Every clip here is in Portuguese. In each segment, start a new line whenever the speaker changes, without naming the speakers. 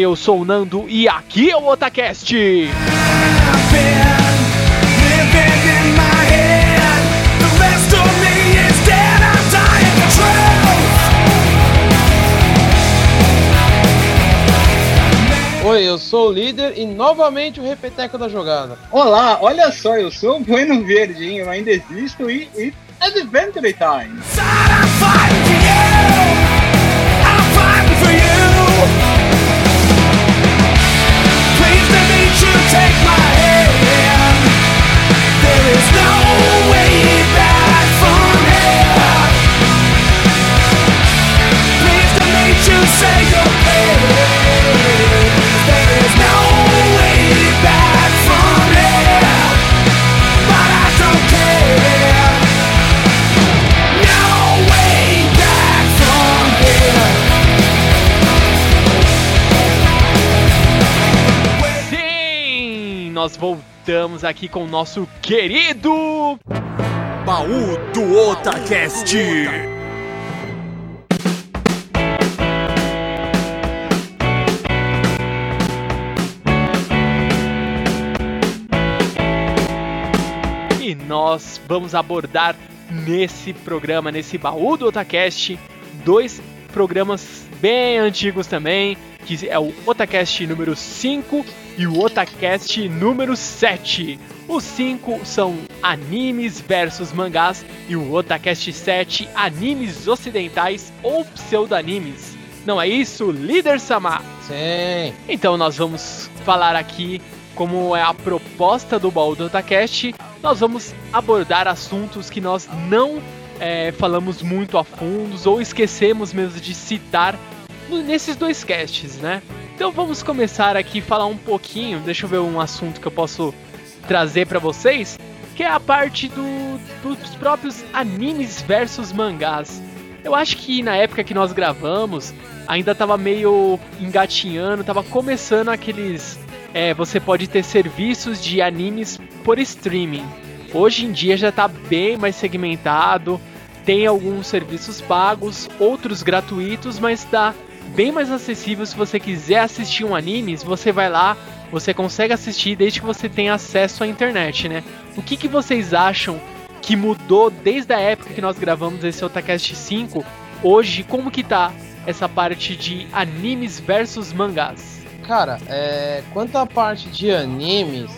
Oi, eu sou o Nando e aqui é o Otacast.
Oi, eu sou o líder e novamente o repeteco da jogada.
Olá, olha só, eu sou o Bueno Verdinho, eu ainda existo e, e Adventure Time.
Nós voltamos aqui com o nosso querido
Baú do Otacast.
E nós vamos abordar nesse programa, nesse baú do Otacast, dois programas bem antigos também, que é o Otacast número 5 e o Otacast número 7. Os 5 são animes versus mangás e o Otacast 7 animes ocidentais ou pseudanimes. Não é isso, líder Sama?
Sim.
Então nós vamos falar aqui como é a proposta do baú do Otacast. Nós vamos abordar assuntos que nós não é, falamos muito a fundos ou esquecemos mesmo de citar nesses dois casts, né? Então vamos começar aqui falar um pouquinho. Deixa eu ver um assunto que eu posso trazer pra vocês, que é a parte do- dos próprios animes versus mangás. Eu acho que na época que nós gravamos, ainda tava meio engatinhando, tava começando aqueles. É, você pode ter serviços de animes por streaming. Hoje em dia já tá bem mais segmentado, tem alguns serviços pagos, outros gratuitos, mas tá bem mais acessível se você quiser assistir um anime, você vai lá, você consegue assistir desde que você tenha acesso à internet, né? O que, que vocês acham que mudou desde a época que nós gravamos esse Otacast 5? Hoje, como que tá essa parte de animes versus mangás?
Cara, é, quanto à parte de animes,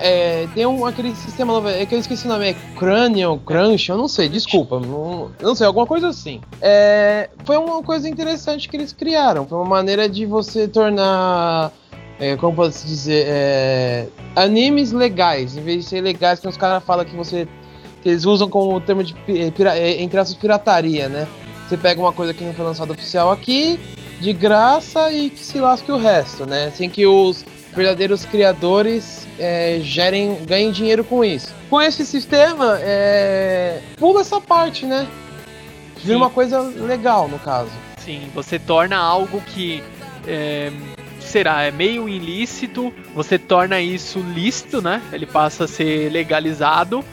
é, tem um, aquele sistema novo, é que eu esqueci o nome, é Cranium, Crunch, eu não sei, desculpa, não, não sei, alguma coisa assim. É, foi uma coisa interessante que eles criaram, foi uma maneira de você tornar, é, como posso dizer, é, animes legais, em vez de ser legais, que os caras falam que você, que eles usam como termo de, pi- pira, é, entre aspas, pirataria, né? Você pega uma coisa que não foi lançada oficial aqui, de graça e que se lasque o resto, né? Sem que os verdadeiros criadores é, gerem, ganhem dinheiro com isso. Com esse sistema, é, pula essa parte, né? Vira
Sim.
uma coisa legal, no caso.
Sim, você torna algo que é, será é meio ilícito, você torna isso lícito, né? Ele passa a ser legalizado.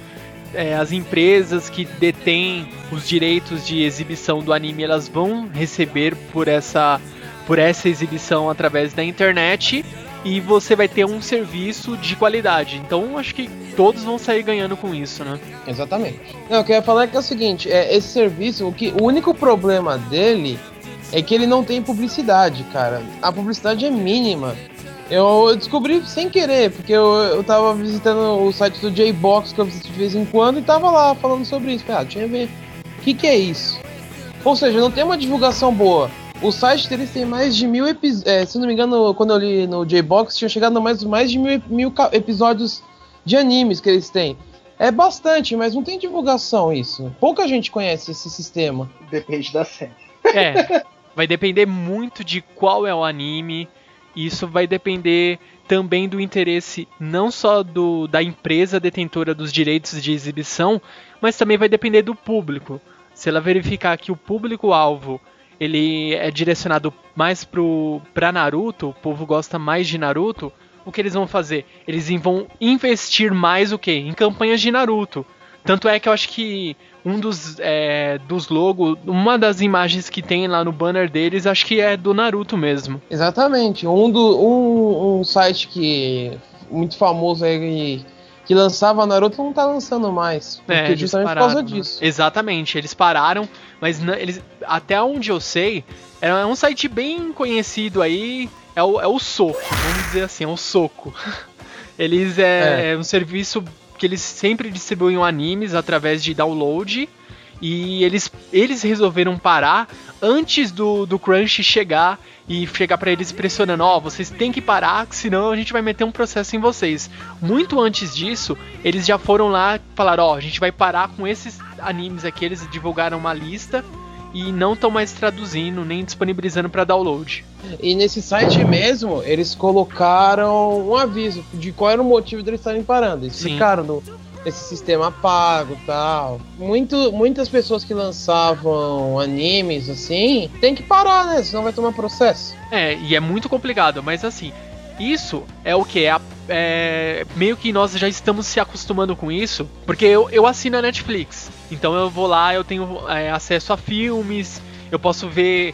É, as empresas que detêm os direitos de exibição do anime, elas vão receber por essa por essa exibição através da internet e você vai ter um serviço de qualidade. Então acho que todos vão sair ganhando com isso, né?
Exatamente. Não, o que eu ia falar é que é o seguinte, é, esse serviço, o, que, o único problema dele é que ele não tem publicidade, cara. A publicidade é mínima. Eu descobri sem querer, porque eu, eu tava visitando o site do J-Box que eu visito de vez em quando e tava lá falando sobre isso. Ah, deixa eu ver. O que, que é isso? Ou seja, não tem uma divulgação boa. O site deles tem mais de mil episódios. se não me engano, quando eu li no J-Box, tinha chegado a mais, mais de mil, mil episódios de animes que eles têm. É bastante, mas não tem divulgação isso. Pouca gente conhece esse sistema.
Depende da série.
É, vai depender muito de qual é o anime. Isso vai depender também do interesse não só do, da empresa detentora dos direitos de exibição, mas também vai depender do público. Se ela verificar que o público-alvo ele é direcionado mais pro pra Naruto, o povo gosta mais de Naruto, o que eles vão fazer? Eles vão investir mais o quê? Em campanhas de Naruto. Tanto é que eu acho que um dos, é, dos logos, uma das imagens que tem lá no banner deles, acho que é do Naruto mesmo.
Exatamente. Um, do, um, um site que muito famoso aí que lançava Naruto não tá lançando mais. Porque
É,
justamente por
pararam,
causa
né?
disso.
Exatamente, eles pararam, mas eles, até onde eu sei, é um site bem conhecido aí, é o, é o Soco, vamos dizer assim, é o Soco. Eles é, é um serviço que eles sempre distribuem animes através de download e eles, eles resolveram parar antes do, do Crunch chegar e chegar pra eles pressionando, ó, vocês têm que parar, senão a gente vai meter um processo em vocês. Muito antes disso, eles já foram lá e falaram, ó, a gente vai parar com esses animes aqui, eles divulgaram uma lista e não estão mais traduzindo nem disponibilizando pra download.
E nesse site mesmo, eles colocaram um aviso de qual era o motivo deles estarem parando. Eles
Sim.
Explicaram no, esse sistema pago tal. Muito, muitas pessoas que lançavam animes assim, tem que parar, né? Senão vai tomar processo.
É, e é muito complicado, mas assim, isso é o que? É, é meio que nós já estamos se acostumando com isso, porque eu, eu assino a Netflix. Então eu vou lá, eu tenho é, acesso a filmes, eu posso ver,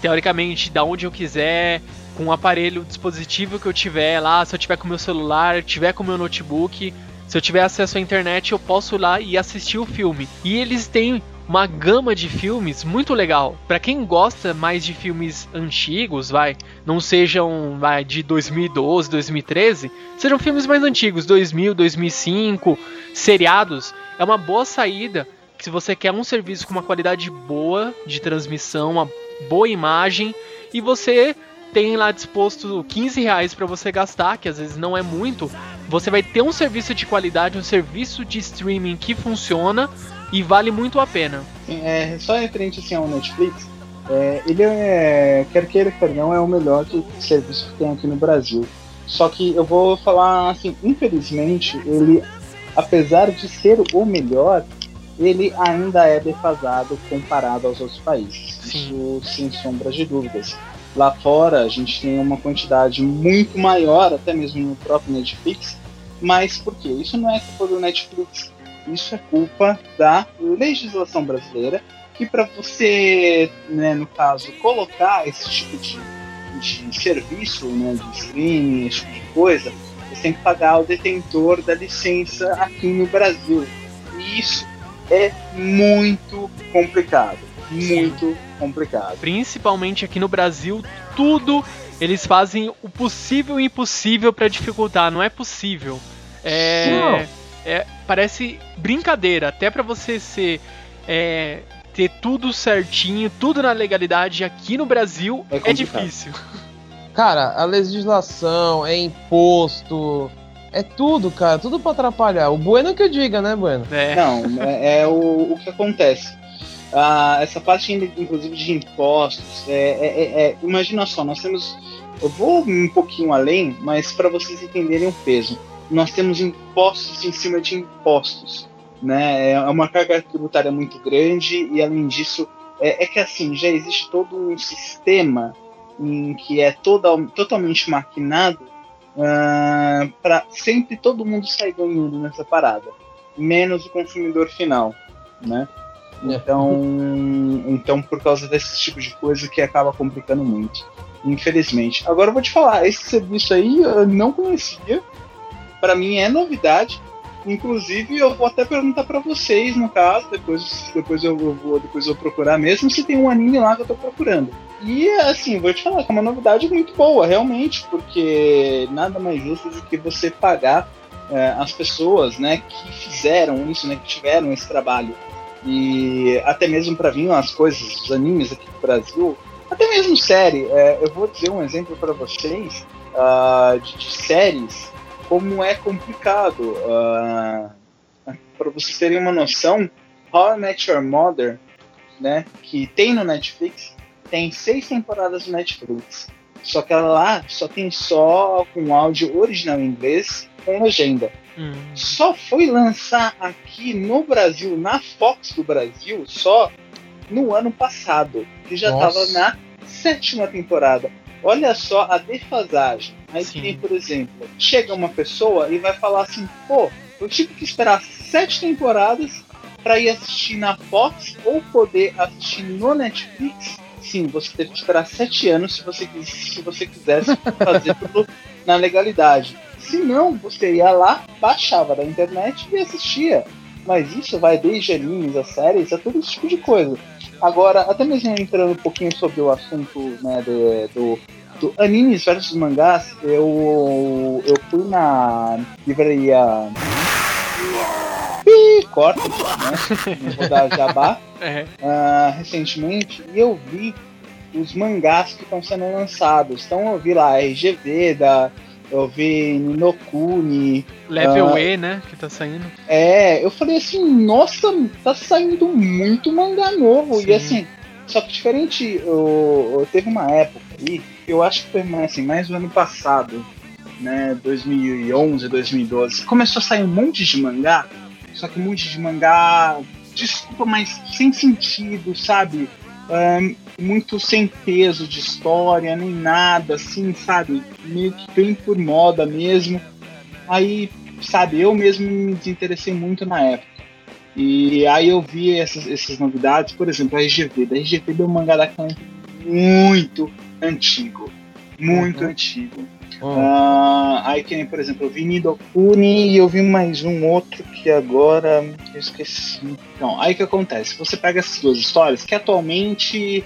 teoricamente, da onde eu quiser, com o aparelho, o dispositivo que eu tiver lá, se eu tiver com meu celular, tiver com meu notebook, se eu tiver acesso à internet, eu posso ir lá e assistir o filme. E eles têm uma gama de filmes muito legal. Pra quem gosta mais de filmes antigos, vai, não sejam vai, de 2012, 2013, sejam filmes mais antigos, 2000, 2005, seriados, é uma boa saída se você quer um serviço com uma qualidade boa de transmissão, uma boa imagem e você tem lá disposto 15 reais para você gastar, que às vezes não é muito, você vai ter um serviço de qualidade, um serviço de streaming que funciona e vale muito a pena.
Sim, é, só referente assim ao Netflix, é, ele é, quer queira, quer não, é o melhor que- serviço que tem aqui no Brasil. Só que eu vou falar assim, infelizmente, ele, apesar de ser o melhor, ele ainda é defasado comparado aos outros países.
Sim.
Isso sem sombra de dúvidas. Lá fora a gente tem uma quantidade muito maior, até mesmo no próprio Netflix. Mas por quê? Isso não é culpa do Netflix. Isso é culpa da legislação brasileira, que para você, né, no caso, colocar esse tipo de, de serviço, né, de streaming, esse tipo de coisa, você tem que pagar ao detentor da licença aqui no Brasil. E isso é muito complicado. Muito complicado.
Principalmente aqui no Brasil, tudo eles fazem o possível e impossível para dificultar, não é possível. É, é- parece brincadeira, até para você ser é, ter tudo certinho, tudo na legalidade aqui no Brasil
É
é, difícil.
Cara, a legislação, é imposto, é tudo, cara, tudo pra atrapalhar. O Bueno que eu diga, né, Bueno?
É,
Não, é, é o, o que acontece. Ah, essa parte, inclusive, de impostos, é, é- é- é- imagina só, nós temos. Eu vou um pouquinho além, mas para vocês entenderem o peso. Nós temos impostos em cima de impostos. Né? É uma carga tributária muito grande e, além disso, é, é que assim, já existe todo um sistema em que é toda, totalmente maquinado para sempre todo mundo sair ganhando nessa parada, menos o consumidor final, né?
É.
Então, então por causa desse tipo de coisa que acaba complicando muito, infelizmente. Agora eu vou te falar, esse serviço aí eu não conhecia, para mim é novidade. Inclusive eu vou até perguntar para vocês no caso, depois, depois eu vou depois eu procurar mesmo se tem um anime lá que eu tô procurando. E assim, vou te falar que é uma novidade muito boa, realmente, porque nada mais justo do que você pagar é, as pessoas, né, que fizeram isso, né, que tiveram esse trabalho. E até mesmo para vir as coisas, os animes aqui do Brasil, Até mesmo série. é, eu vou dizer um exemplo para vocês ah, de, de séries, como é complicado. para vocês terem uma noção, How I Met Your Mother, né, que tem no Netflix, tem seis temporadas no Netflix. Só que ela lá só tem só com áudio original em inglês com legenda.
Hum.
Só foi lançar aqui no Brasil, na Fox do Brasil, só no ano passado, que já estava na sétima temporada. Olha só a defasagem. Aí
Sim.
tem, por exemplo, chega uma pessoa e vai falar assim: pô, eu tive que esperar sete temporadas para ir assistir na Fox ou poder assistir no Netflix. Sim, você teve que esperar sete anos se você, se você quisesse fazer tudo na legalidade. Se não, você ia lá, baixava da internet e assistia. Mas isso vai desde animes a séries, a todo esse tipo de coisa. Agora, até mesmo entrando um pouquinho sobre o assunto né, de- do, do animes versus mangás, eu, eu fui na livraria. Ih, corta, né? Não vou dar jabá
É.
ah, recentemente e eu vi os mangás que estão sendo lançados. Então eu vi lá RGV, da, eu vi Ninokuni.
Level
Ah.
E, né? Que tá saindo.
É, eu falei assim, nossa, tá saindo muito mangá novo.
Sim.
E assim, só que diferente, eu, eu- teve uma época aí, eu acho que foi mais, assim, mais no ano passado, né, 2011, 2012, começou a sair um monte de mangá, só que um monte de mangá, desculpa, mas sem sentido, sabe? Ahn, muito sem peso de história, nem nada, assim, sabe? Meio que bem por moda mesmo. Aí, sabe, eu mesmo me desinteressei muito na época. E aí eu vi essas, essas novidades, por exemplo, a RGV. Da RGV deu um mangá da Clamp muito antigo. Muito
Uhum.
antigo.
Hum.
Ah, aí que nem, por exemplo, eu vi Nidokuni e eu vi mais um outro que agora eu esqueci. Então, aí que acontece? Você pega essas duas histórias que atualmente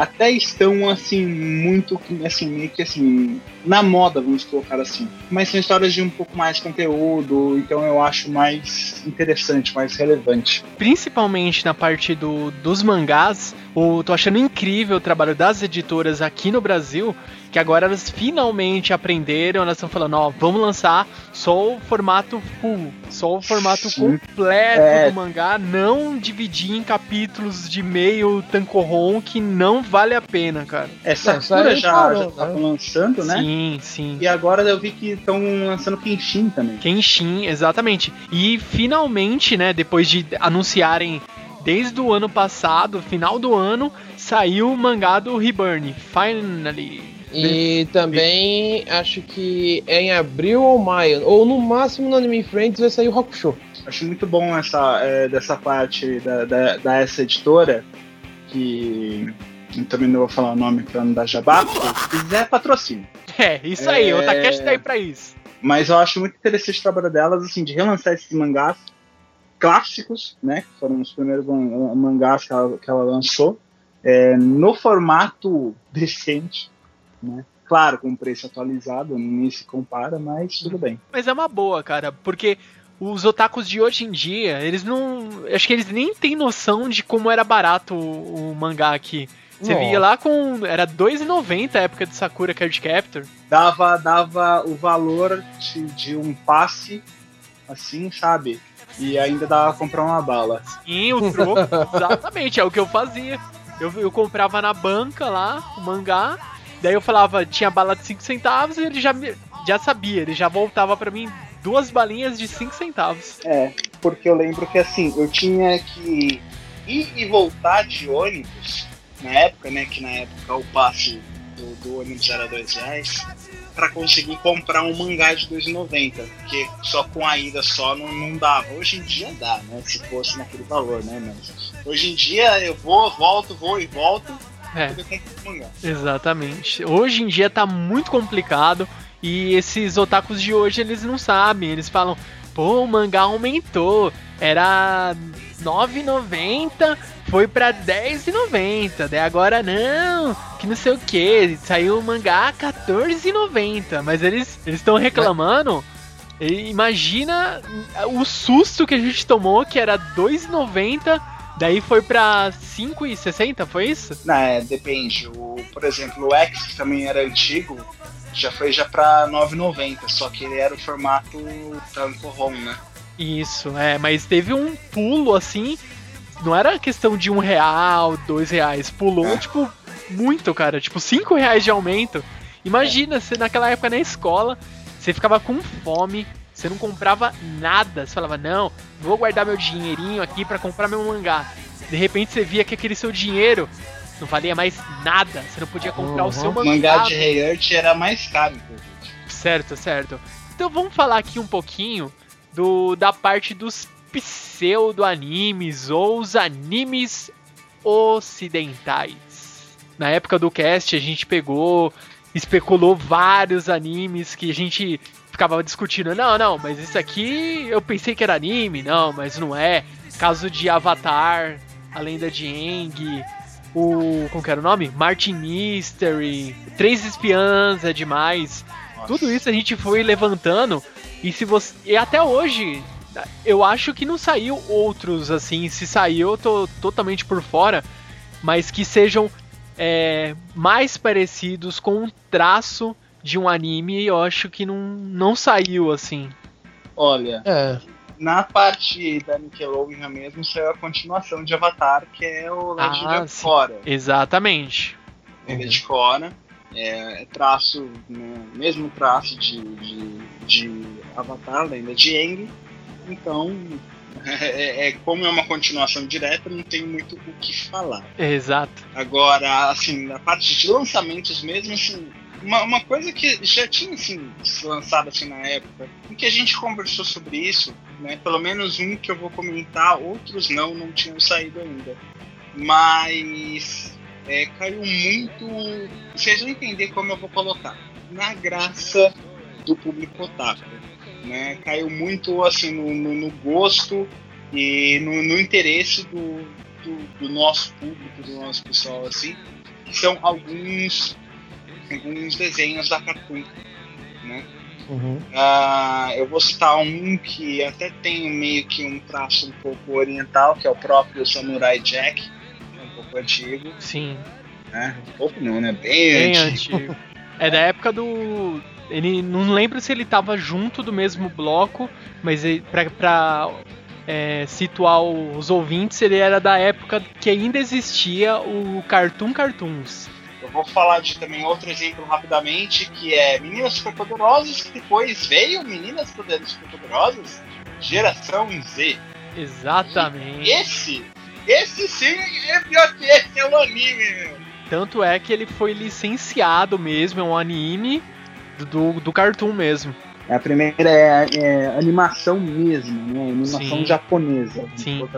até estão assim muito assim meio que assim na moda vamos colocar assim. Mas são histórias de um pouco mais conteúdo então eu acho mais interessante mais relevante.
Principalmente na parte do, dos mangás, eu tô achando incrível o trabalho das editoras aqui no Brasil, que agora elas finalmente aprenderam, elas estão falando, ó, vamos lançar só o formato full, só o formato
Sim.
completo
É.
do mangá, não dividir em capítulos de meio tancorron que não vale a pena, cara.
é
isso aí
Sakura já,
parou,
já tá
né?
lançando né
Sim, sim.
e agora eu vi que estão lançando Kenshin também
Kenshin, exatamente. E finalmente, né, depois de anunciarem desde o ano passado, final do ano, saiu o mangá do Reburn. Finally.
E também acho que é em abril ou maio, ou no máximo no Anime Friends vai sair o Hakusho.
Acho muito bom essa, é, dessa parte da, da, da essa editora, que eu também não vou falar o nome pra não dar jabá, se quiser patrocínio.
É, isso aí,
É.
o Takeshi tá aí pra isso.
Mas eu acho muito interessante o trabalho delas, assim, de relançar esses mangás clássicos, né? Que foram os primeiros man- mangás que ela, que ela lançou, é, no formato decente, né? Claro, com preço atualizado, nem se compara, mas tudo bem.
Mas é uma boa, cara, porque os otakus de hoje em dia, eles não. Acho que eles nem têm noção de como era barato o, o mangá aqui. Você
Nossa.
via lá com. Era R$2,90 a época do Sakura Card Captor.
Dava, dava o valor de, de um passe, assim, sabe? E ainda dava pra comprar uma bala.
Sim, o troco, exatamente, é o que eu fazia. Eu, eu comprava na banca lá o mangá, daí eu falava, tinha bala de 5 centavos e ele já, já sabia, ele já voltava pra mim duas balinhas de 5 centavos.
É, porque eu lembro que assim, eu tinha que ir e voltar de ônibus, na época, né? Que na época o passe do, do ônibus era dois reais, pra conseguir comprar um mangá de 2,90. Porque só com a ida só não, não dava. Hoje em dia dá, né? Se fosse naquele valor, né? Mas hoje em dia eu vou, volto, vou e volto
É.
poder comprar mangá.
Exatamente. Hoje em dia tá muito complicado e esses otakus de hoje eles não sabem. Eles falam, pô, o mangá aumentou. Era 9,90, foi pra 10,90. Daí agora não, que não sei o que. Saiu o mangá 14,90. Mas eles estão reclamando. Imagina o susto que a gente tomou, que era 2,90. Daí foi pra 5,60, foi isso?
Não, é, depende. O por exemplo, o X, que também era antigo, já foi já pra 9,90, só que ele era o formato tanco-ROM, né?
Isso, é, mas teve um pulo assim. Não era questão de um real, dois reais. Pulou,
É.
tipo, muito, cara. Tipo, cinco reais de aumento. Imagina, você naquela época na escola, você ficava com fome, você não comprava nada. Você falava, não, vou guardar meu dinheirinho aqui pra comprar meu mangá. De repente você via que aquele seu dinheiro não valia mais nada. Você não podia comprar o
Uhum.
seu
O
mangá.
mangá de Rei era mais caro.
Certo, certo. Então vamos falar aqui um pouquinho do da parte dos pseudo-animes ou os animes ocidentais. Na época do cast a gente pegou, especulou vários animes que a gente ficava discutindo. Não, não, mas isso aqui eu pensei que era anime, não, mas não é. Caso de Avatar, a lenda de Aang, o. Como que era o nome? Martin Mystery, Três Espiãs é demais.
Nossa.
Tudo isso a gente foi levantando e se você e até hoje eu acho que não saiu outros assim, se saiu eu tô totalmente por fora, mas que sejam é, mais parecidos com um traço de um anime, eu acho que não, não saiu assim.
Olha,
É.
na parte da Nickelodeon mesmo, saiu a continuação de Avatar, que é o Legend
Ah,
of. Korra.
Exatamente.
Lenda de Korra. É, é traço, né, mesmo traço de, de, de Avatar, Lenda de Aang. Então, é, é- como é uma continuação direta, não tem muito o que falar.
Exato.
Agora, assim, na parte de lançamentos mesmo, assim, uma, uma coisa que já tinha assim, se lançado assim na época, em que a gente conversou sobre isso, né? Pelo menos um que eu vou comentar, outros não, não tinham saído ainda. Mas é, caiu muito. Vocês vão entender como eu vou colocar. Na graça do público otaku. Né? Caiu muito assim no, no- no gosto e no, no interesse do, do, do nosso público, do nosso pessoal, assim, que são alguns, alguns desenhos da Cartoon, né?
Uhum.
Ah, eu vou citar um que até tem meio que um traço um pouco oriental, que é o próprio Samurai Jack, que é um pouco antigo,
Sim.
né? Um pouco não, né? Bem,
Bem
antigo.
antigo. É da época do. Ele não lembro se ele tava junto do mesmo bloco, mas ele, pra, pra é, situar os ouvintes, ele era da época que ainda existia o Cartoon Cartoons.
Vou falar de também outro exemplo rapidamente, que é Meninas Superpoderosas, que depois veio Meninas Superpoderosas, Geração Z.
Exatamente.
Esse, esse sim é pior que esse é o anime, meu.
Tanto é que ele foi licenciado mesmo, é um anime do, do, Cartoon mesmo.
A primeira é, é animação mesmo, né? Animação
Sim.
japonesa.
Sim.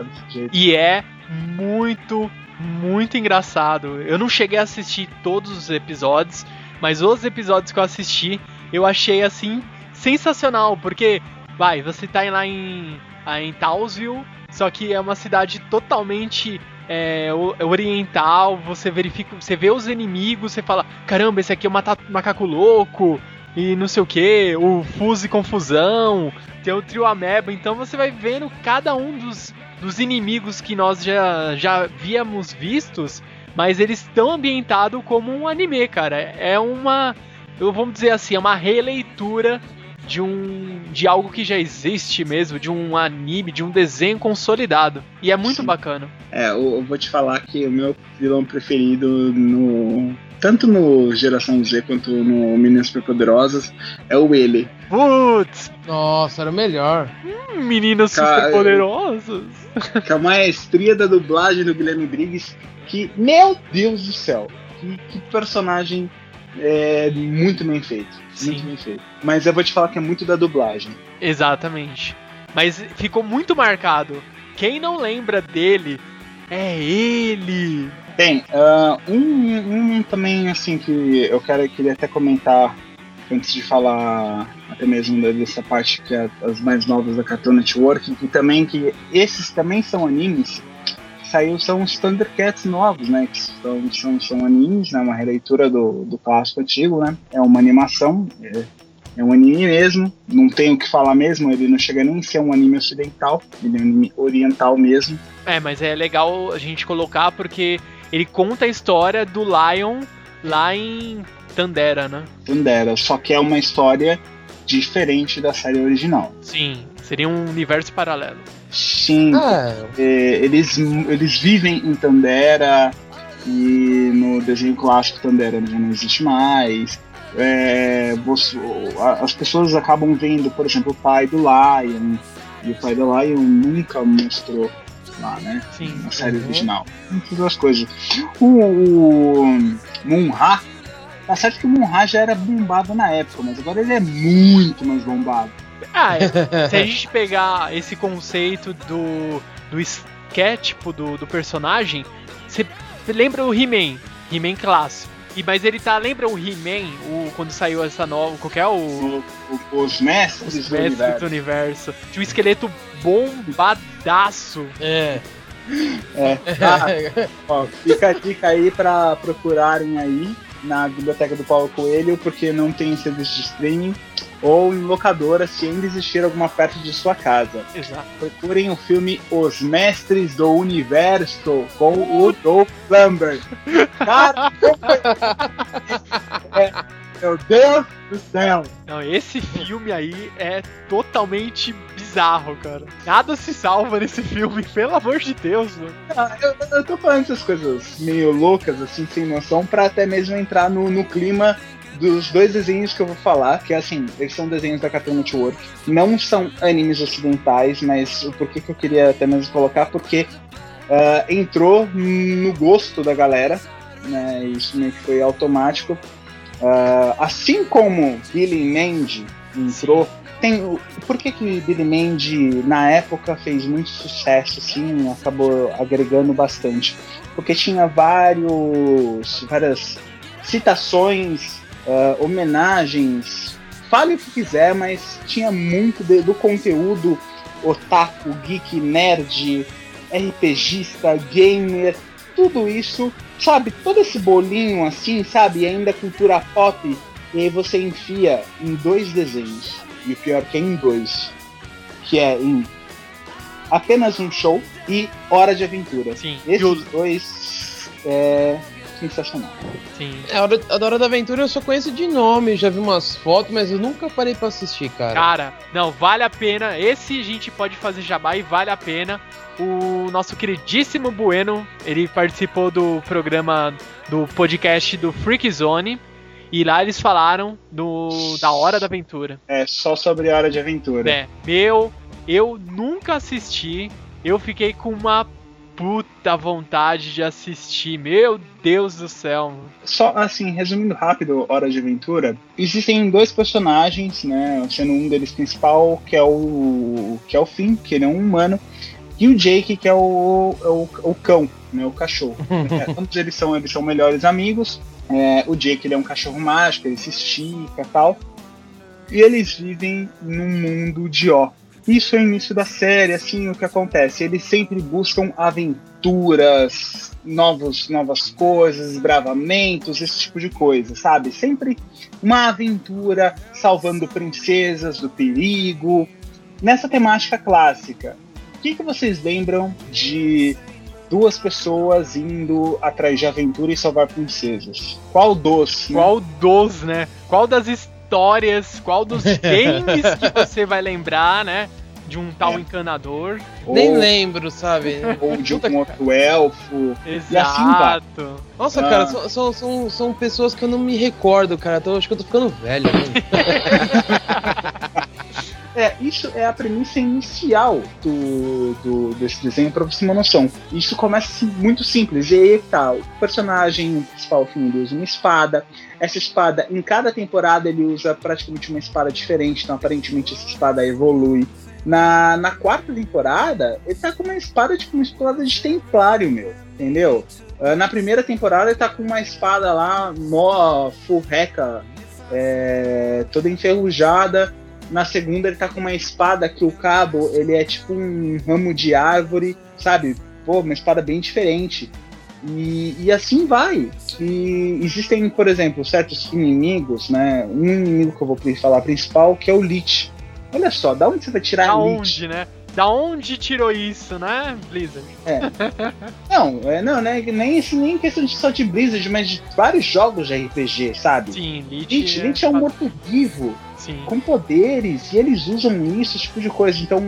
E é muito, muito engraçado. Eu não cheguei a assistir todos os episódios, mas os episódios que eu assisti, eu achei assim sensacional, porque vai, você tá lá em, ah, em Townsville, só que é uma cidade totalmente é, oriental, você verifica, você vê os inimigos, você fala, caramba, esse aqui é mata- macaco louco, e não sei o que, o Fuse Confusão, tem o Trio Ameba, então você vai vendo cada um dos, dos inimigos que nós já, já víamos vistos, mas eles estão ambientados como um anime, cara. É uma, eu vamos dizer assim, é uma releitura de um de algo que já existe mesmo, de um anime, de um desenho consolidado. E é muito
Sim.
bacana.
É, eu, eu vou te falar que o meu vilão preferido no. Tanto no Geração Z quanto no Meninas Superpoderosas é o ele.
Putz,
Nossa, era o melhor.
meninas
Cara,
super poderosas.
Com a maestria da dublagem do Guilherme Briggs, que, meu Deus do céu, que, que personagem é, muito bem feito. Muito
Sim.
bem feito. Mas eu vou te falar que é muito da dublagem.
Exatamente. Mas ficou muito marcado. Quem não lembra dele é ele.
Bem, ah, um, um também assim que eu quero, queria até comentar antes de falar até mesmo dessa parte que é as mais novas da Cartoon Network, que também que esses também são animes saiu são os Thundercats novos, né? Que são, são, são animes, né? Uma releitura do, do clássico antigo, né? É uma animação, é, é um anime mesmo, não tenho o que falar mesmo, ele não chega nem a ser um anime ocidental, ele é um anime oriental mesmo.
É, mas é legal a gente colocar porque ele conta a história do Lion lá em Tandera, né?
Tandera, só que é uma história diferente da série original.
Sim, seria um universo paralelo.
Sim,
Ah,
é, eles, eles vivem em Tandera e no desenho clássico Tandera já não existe mais. É, você- as pessoas acabam vendo, por exemplo, o pai do Lion, e o pai do Lion nunca mostrou lá, né?
Sim.
Na série
Uhum.
original. Muitas outras coisas. O, o Munra, tá certo que o Munra já era bombado na época, mas agora ele é muito mais bombado.
Ah, é. se a gente pegar esse conceito do, do esquétipo do, do personagem, você lembra o He-Man, He-Man clássico. E, mas ele tá, lembra o He-Man, o, quando saiu essa nova, qual que é o...
O- o- os mestres
Os
do
mestres
universo.
do universo. Tinha um esqueleto bombadaço.
é.
É. Ah, ó, fica a dica aí pra procurarem aí na biblioteca do Paulo Coelho, porque não tem serviço de streaming ou em locadora se ainda existir alguma perto de sua casa.
Exato.
Procurem o filme Os Mestres do Universo com o Dolph Lundgren. Cara, é, meu Deus do céu!
Não, esse filme aí é totalmente bizarro, cara. Nada se salva nesse filme, pelo amor de Deus, mano.
Ah, eu, eu tô falando essas coisas meio loucas, assim, sem noção, pra até mesmo entrar no, no clima dos dois desenhos que eu vou falar, que é assim, eles são desenhos da Cartoon Network, não são animes ocidentais, mas o porquê que eu queria até mesmo colocar, porque ah, entrou no gosto da galera, né, isso meio que foi automático. Ah, assim como Billy Mandy entrou, tem por que que Billy Mandy na época fez muito sucesso, assim, acabou agregando bastante? Porque tinha vários, várias citações, ah, homenagens, fale o que quiser, mas tinha muito de- do conteúdo otaku, geek, nerd, RPGista, gamer, tudo isso, sabe? Todo esse bolinho assim, sabe? E ainda cultura pop, e aí você enfia em dois desenhos. E o pior que é em dois. Que é em apenas um show e Hora de Aventura.
Sim.
Esses dois é sensacional.
Sim.
É, a Hora, a Hora da Aventura eu só conheço de nome, já vi umas fotos, mas eu nunca parei pra assistir, cara.
Cara, não, vale a pena. Esse a gente pode fazer jabá e vale a pena. O nosso queridíssimo Bueno, ele participou do programa do podcast do Freak Zone. E lá eles falaram do, da Hora da Aventura.
É só sobre Hora de Aventura.
É, meu, eu nunca assisti. Eu fiquei com uma puta vontade de assistir. Meu Deus do céu.
Só assim, resumindo rápido, Hora de Aventura, existem dois personagens, né? Sendo um deles principal, que é o. que é o Finn, que ele é um humano, e o Jake, que é o, é o, o cão, né? O cachorro. É, ambos eles são, eles são melhores amigos. É, o Jake ele é um cachorro mágico, ele se estica e tal. E eles vivem num mundo de ó. Isso é o início da série, assim, o que acontece? Eles sempre buscam aventuras, novos, novas coisas, desbravamentos, esse tipo de coisa, sabe? Sempre uma aventura salvando princesas do perigo, nessa temática clássica. O que, que vocês lembram de duas pessoas indo atrás de aventura e salvar princesas? Qual dos? né?
Qual dos, né? Qual das histórias, qual dos games que você vai lembrar, né? De um tal
É.
encanador.
Nem
Ou-
lembro, sabe?
Ou de um outro elfo. E assim vai.
Exato.
Nossa,
Ah.
cara, são, são, são, são pessoas que eu não me recordo, cara. Então, acho que eu tô ficando velho.
É, isso é a premissa inicial do, do- desse desenho pra você ter uma noção. Isso começa assim, muito simples. E aí tá, o personagem principal, Finn, ele usa uma espada. Essa espada, em cada temporada, ele usa praticamente uma espada diferente. Então, aparentemente, essa espada evolui. Na, na quarta temporada, ele tá com uma espada, tipo, uma espada de templário, meu. Entendeu? Ah, na primeira temporada, ele tá com uma espada lá, mó furreca, é, toda enferrujada. Na segunda ele tá com uma espada que o cabo ele é tipo um ramo de árvore, sabe? Pô, uma espada bem diferente. E, e assim vai. E existem, por exemplo, certos inimigos, né? Um inimigo que eu vou falar principal, que é o Lich. Olha só, da onde você vai tirar Lich?
Aonde, né? Da onde tirou isso, né, Blizzard?
Não, é, não, né? Nem, nem questão de só de Blizzard, mas de vários jogos de RPG, sabe?
Sim, Lich.
Lich, Lich é um morto-vivo
Sim.
com poderes e eles usam isso, esse tipo de coisa. Então,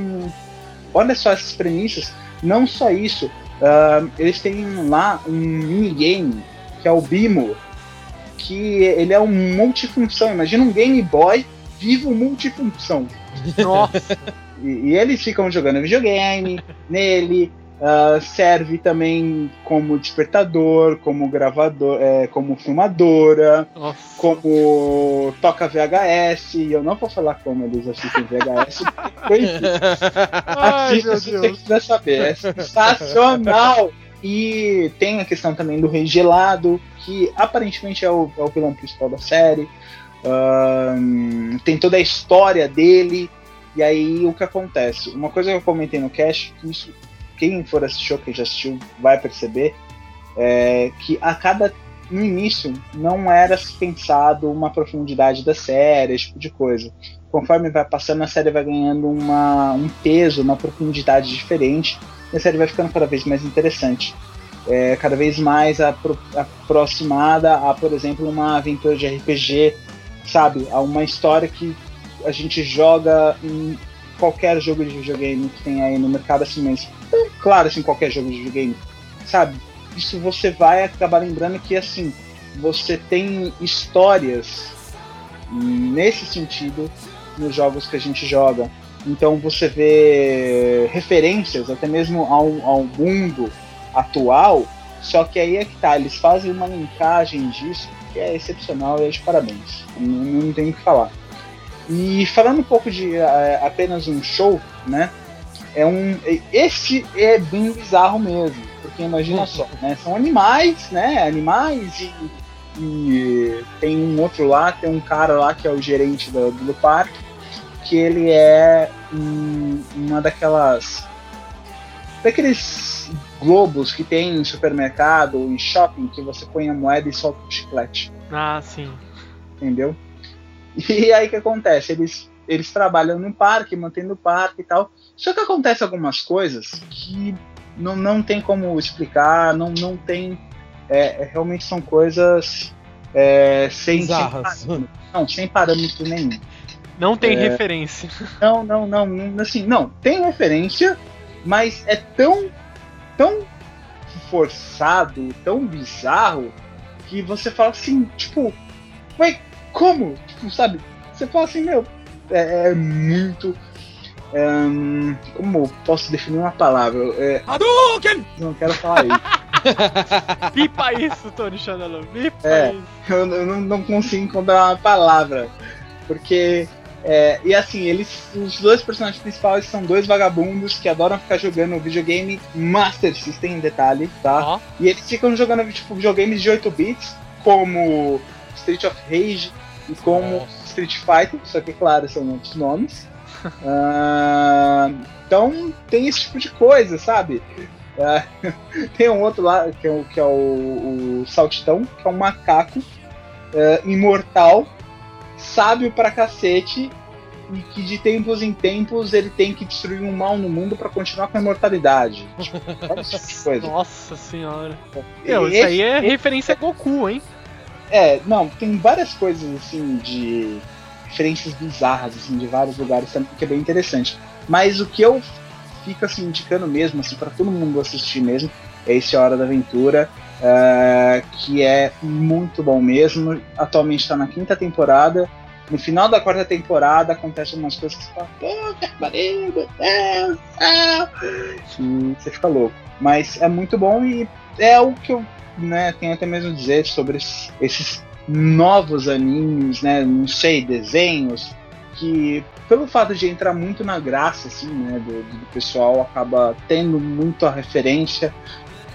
olha só essas premissas. Não só isso, ah, eles têm lá um minigame que é o Bimo, que ele é um multifunção. Imagina um Game Boy vivo multifunção.
Nossa,
E, e eles ficam jogando videogame nele. Ah, serve também como despertador, como gravador, é, como filmadora,
nossa.
como toca VHS. E eu não vou falar como eles assistem VHS. Assista se você quiser saber. É sensacional! E tem a questão também do Rei Gelado, que aparentemente é o, é o vilão principal da série. Tem toda a história dele. E aí o que acontece? Uma coisa que eu comentei no cast, que isso, quem for assistir ou quem já assistiu vai perceber, é que a cada. No início não era pensado uma profundidade da série, esse tipo de coisa conforme vai passando, a série vai ganhando uma, um peso, uma profundidade diferente, e a série vai ficando cada vez mais interessante. É, cada vez mais apro- aproximada a, por exemplo, uma aventura de RPG, sabe? A uma história que a gente joga em qualquer jogo de videogame que tem aí no mercado, assim mesmo. Claro, assim, qualquer jogo de videogame, sabe? Isso você vai acabar lembrando que, assim, você tem histórias nesse sentido nos jogos que a gente joga. Então você vê referências até mesmo ao, ao mundo atual, só que aí é que tá, eles fazem uma linkagem disso que é excepcional e é de parabéns. Não, não tem o que falar. E falando um pouco de eh, apenas um show, né? É um. Esse é bem bizarro mesmo. Porque imagina só, né? São animais, né? Animais e e tem um outro lá, tem um cara lá que é o gerente do, do parque, que ele é um- uma daquelas. daqueles globos que tem em supermercado ou em shopping que você põe a moeda e solta o chiclete,
Ah, sim.
entendeu? E aí o que acontece? Eles, eles trabalham no parque, mantendo o parque e tal. Só que acontece algumas coisas que não, não tem como explicar, não, não tem. é, é, realmente são coisas é, sem, sem
Bizarras.
não, sem parâmetro nenhum.
Não tem
É.
referência.
Não, não, não, não, assim, não, tem referência, mas é tão, tão forçado, tão bizarro, que você fala assim, tipo, ué, como? Tipo, sabe? Você fala assim, meu, é, é muito. Hum, como posso definir uma palavra? É,
Hadouken!
não quero falar isso.
Pipa isso, Tony Chanello. Pipa
É.
isso.
eu, não, não consigo encontrar uma palavra. Porque. é, e assim, eles. Os dois personagens principais são dois vagabundos que adoram ficar jogando videogame Master System em detalhe, tá?
Ó,
E eles ficam jogando tipo, videogames de 8 bits, como Street of Rage e como
Nossa.
Street Fighter, só que claro, são outros nomes. Ah, então tem esse tipo de coisa, sabe? Ah, tem um outro lá, que é o, que é o, o Saltitão, que é um macaco ah, imortal, sábio pra cacete, e que de tempos em tempos ele tem que destruir um mal no mundo pra continuar com a imortalidade. Tipo, esse tipo de coisa.
nossa senhora.
E
Meu, isso
esse-
aí é referência a Goku, hein?
É, não, tem várias coisas assim de referências bizarras assim de vários lugares também que é bem interessante. Mas o que eu fico assim indicando mesmo assim para todo mundo assistir mesmo é esse Hora da Aventura, é, que é muito bom mesmo. Atualmente está na quinta temporada. No final da quarta temporada acontecem umas coisas que você fala, puta Deus do céu!" E você fica louco. Mas é muito bom e é o que eu né, tenho até mesmo dizer sobre esses novos animes, né, não sei, desenhos, que pelo fato de entrar muito na graça, assim, né, do, do pessoal, acaba tendo muito a referência,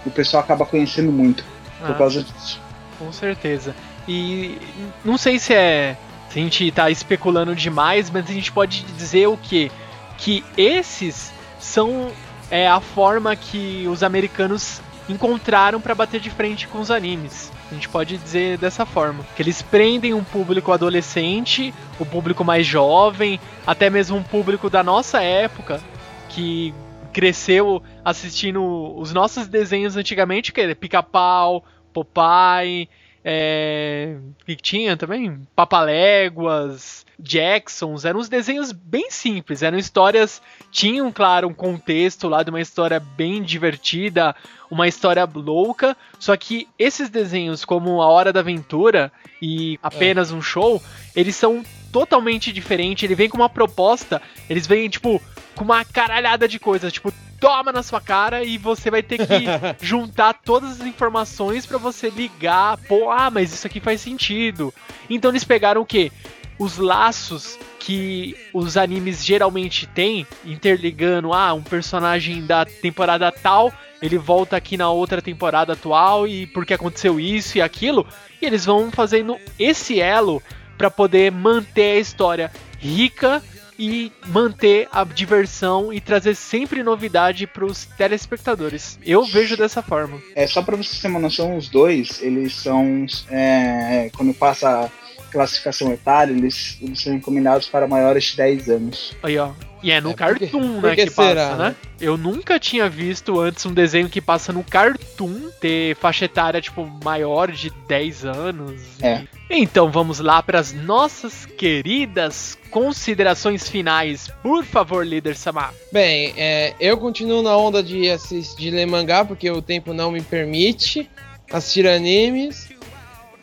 o pessoal acaba conhecendo muito por
Ah,
causa disso.
Com certeza. E não sei se é. Se a gente tá especulando demais, mas a gente pode dizer o quê? Que esses são é, a forma que os americanos encontraram para bater de frente com os animes. A gente pode dizer dessa forma. Que eles prendem um público adolescente, o público mais jovem, até mesmo um público da nossa época, que cresceu assistindo os nossos desenhos antigamente, que é Pica-Pau, Popeye, é, o que tinha também? Papaléguas, Jacksons, eram uns desenhos bem simples, eram histórias, tinham, claro, um contexto lá de uma história bem divertida, uma história louca, só que esses desenhos, como A Hora da Aventura e apenas um show, eles são totalmente diferentes, ele vem com uma proposta, eles vêm, tipo, com uma caralhada de coisas, tipo, toma na sua cara e você vai ter que juntar todas as informações pra você ligar, pô, ah, mas isso aqui faz sentido. Então eles pegaram o quê? Os laços que os animes geralmente têm, interligando, ah, um personagem da temporada tal, ele volta aqui na outra temporada atual e porque aconteceu isso e aquilo, e eles vão fazendo esse elo pra poder manter a história rica e manter a diversão e trazer sempre novidade pros telespectadores. Eu vejo dessa forma.
É, só pra você ter uma noção, os dois, eles são. é, quando passa classificação etária, eles, eles são encomendados para maiores de 10 anos.
Aí, ó. E é no
É,
Cartoon,
por
né,
que
que, passa,
será,
né?
né?
Eu nunca tinha visto antes um desenho que passa no Cartoon ter faixa etária, tipo, maior de 10 anos.
É.
Então vamos lá para as nossas queridas considerações finais. Por favor, líder Samar.
Bem, é, eu continuo na onda de, assistir, de ler mangá, porque o tempo não me permite assistir animes.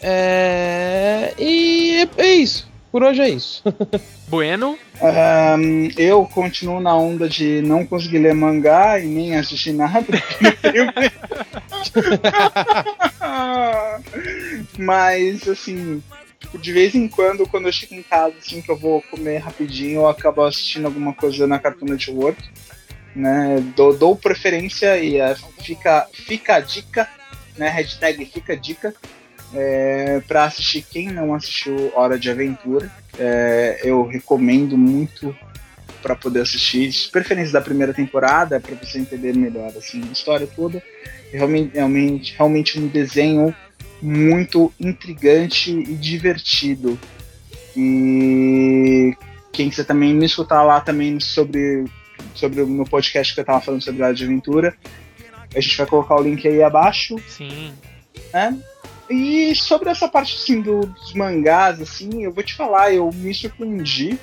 É, e é, é isso. Por hoje é isso.
Bueno,
Ahn, eu continuo na onda de não conseguir ler mangá e nem assistir nada. Mas, assim, de vez em quando, quando eu chego em casa, assim, que eu vou comer rapidinho, eu acabo assistindo alguma coisa na Cartoon Network. Né? Dou, dou preferência e é, fica, fica a dica, né? Hashtag fica a dica. É, para assistir quem não assistiu Hora de Aventura. É, eu recomendo muito para poder assistir, de preferência da primeira temporada, para você entender melhor assim, a história toda. Realmente, realmente, realmente um desenho muito intrigante e divertido. E quem quiser também me escutar lá também sobre, sobre o meu podcast que eu tava falando sobre Hora de Aventura, a gente vai colocar o link aí abaixo
sim.
né? E sobre essa parte assim, do- dos mangás, assim, eu vou te falar, eu me surpreendi.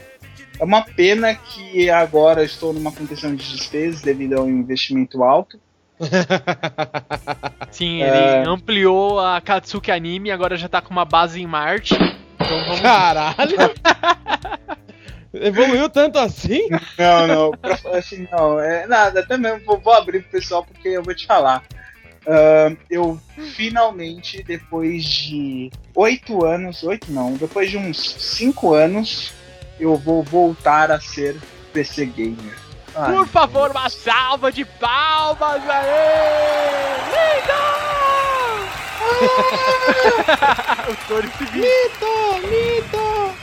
É uma pena que agora estou numa condição de despesas devido ao investimento alto.
Sim,
É.
ele ampliou a Katsuki Anime, agora já tá com uma base em Marte. Então vamos
Caralho! Evoluiu tanto assim?
Não, não, pra- assim, não, é nada, também vou, vou abrir pro pessoal porque eu vou te falar. Ahn, eu finalmente, depois de oito anos, oito não, depois de uns cinco anos, eu vou voltar a ser PC Gamer. Ai,
Por favor, uma salva de palmas, aê! Lindo! o Tori se viu.
Lito, Lito!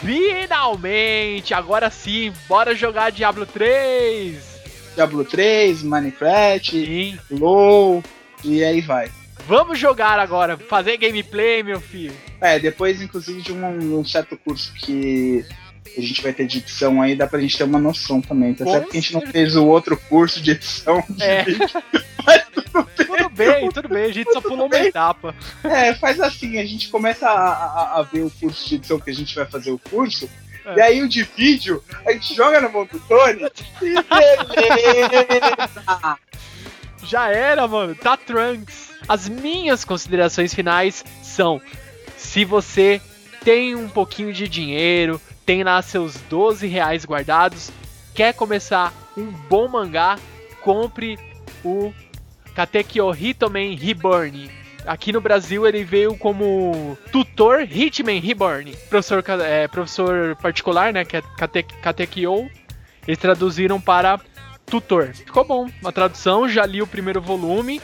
Finalmente! Agora sim, bora jogar Diablo 3!
Diablo 3, Minecraft,
Sim.
LoL, e aí vai.
Vamos jogar agora, fazer gameplay, meu filho.
É, depois, inclusive, de um, um certo curso que a gente vai ter de edição aí, dá pra gente ter uma noção também. Tá certo que a gente não fez o outro curso de edição de
É.
vídeo, mas tudo bem.
Tudo bem, tudo bem, a gente só pulou uma etapa.
É, faz assim, a gente começa a, a- a ver o curso de edição que a gente vai fazer o curso,
É.
e aí o de vídeo, a gente joga na mão do Tony e beleza!
Já era, mano. Tá Trunks. As minhas considerações finais são: se você tem um pouquinho de dinheiro, tem lá seus 12 reais guardados, quer começar um bom mangá, compre o Katekyo Hitomen Reborn. Aqui no Brasil ele veio como tutor Hitman Reborn. Professor, é, professor particular, né? Que é Kate, Katekyo. Eles traduziram para tutor. Ficou bom. A tradução, já li o primeiro volume.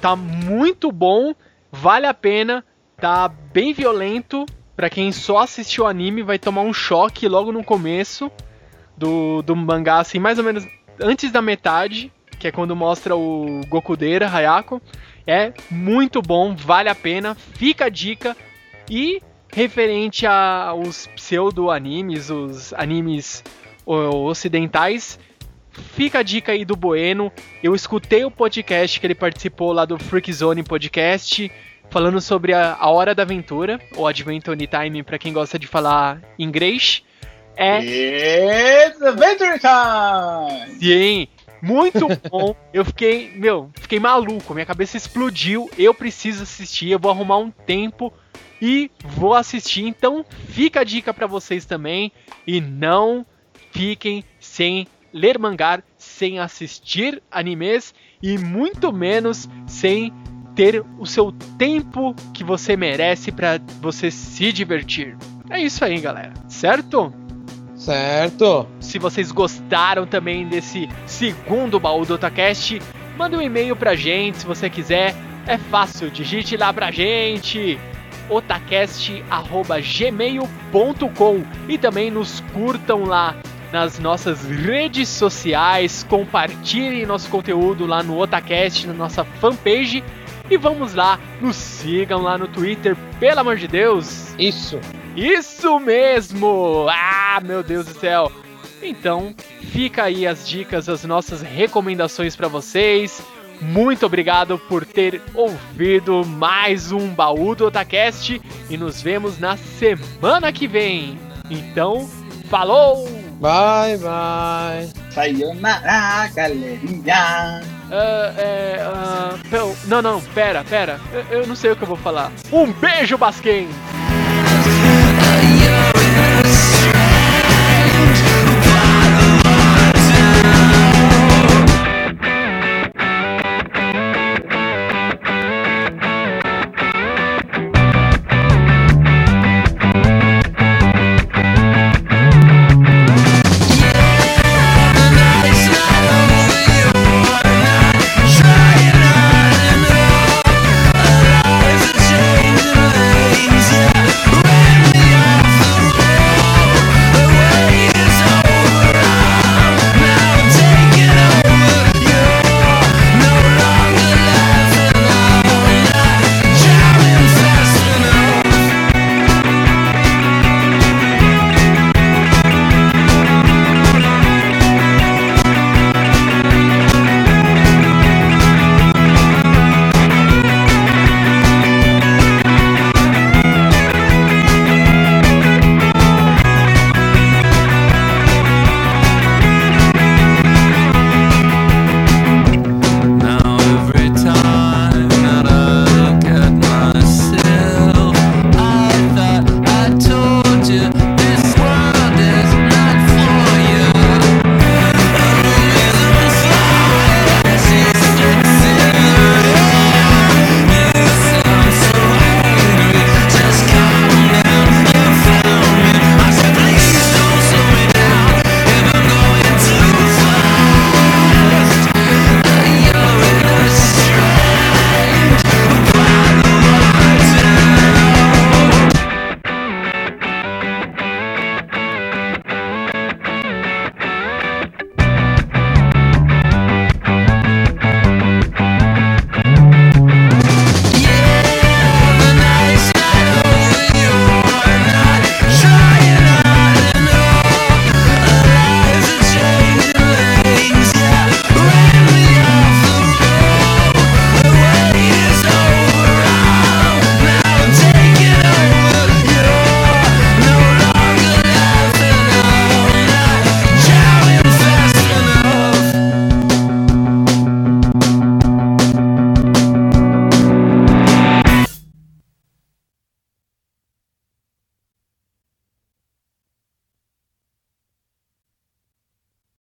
Tá muito bom. Vale a pena. Tá bem violento. Pra quem só assistiu o anime, vai tomar um choque logo no começo do, do mangá, assim, mais ou menos antes da metade, que é quando mostra o Gokudeira, Hayako. É muito bom, vale a pena, fica a dica. E referente aos pseudo-animes, os animes ocidentais, fica a dica aí do Bueno. Eu escutei o podcast que ele participou lá do Freak Zone Podcast, falando sobre a, a Hora da Aventura, ou Adventure Time pra quem gosta de falar inglês. É
It's Adventure Time!
Sim, muito bom. Eu fiquei, meu, fiquei maluco, minha cabeça explodiu. Eu preciso assistir, eu vou arrumar um tempo e vou assistir. Então, fica a dica pra vocês também e não fiquem sem ler mangá, sem assistir animes e muito menos sem ter o seu tempo que você merece pra você se divertir. É isso aí, galera. Certo?
Certo.
Se vocês gostaram também desse segundo baú do Otacast, manda um e-mail pra gente se você quiser. É fácil, digite lá pra gente otacast@gmail.com e também nos curtam lá nas nossas redes sociais, compartilhem nosso conteúdo lá no Otacast, na nossa fanpage e vamos lá, nos sigam lá no Twitter, pelo amor de Deus.
Isso.
Isso mesmo! Ah, meu Deus do céu! Então, fica aí as dicas, as nossas recomendações para vocês. Muito obrigado por ter ouvido mais um baú do Otacast e nos vemos na semana que vem. Então, falou!
Bye, bye.
Sayonara, galerinha!
Ah, é, ah, não, não, não, pera, pera. Eu, eu não sei o que eu vou falar. Um beijo, Basquens! you.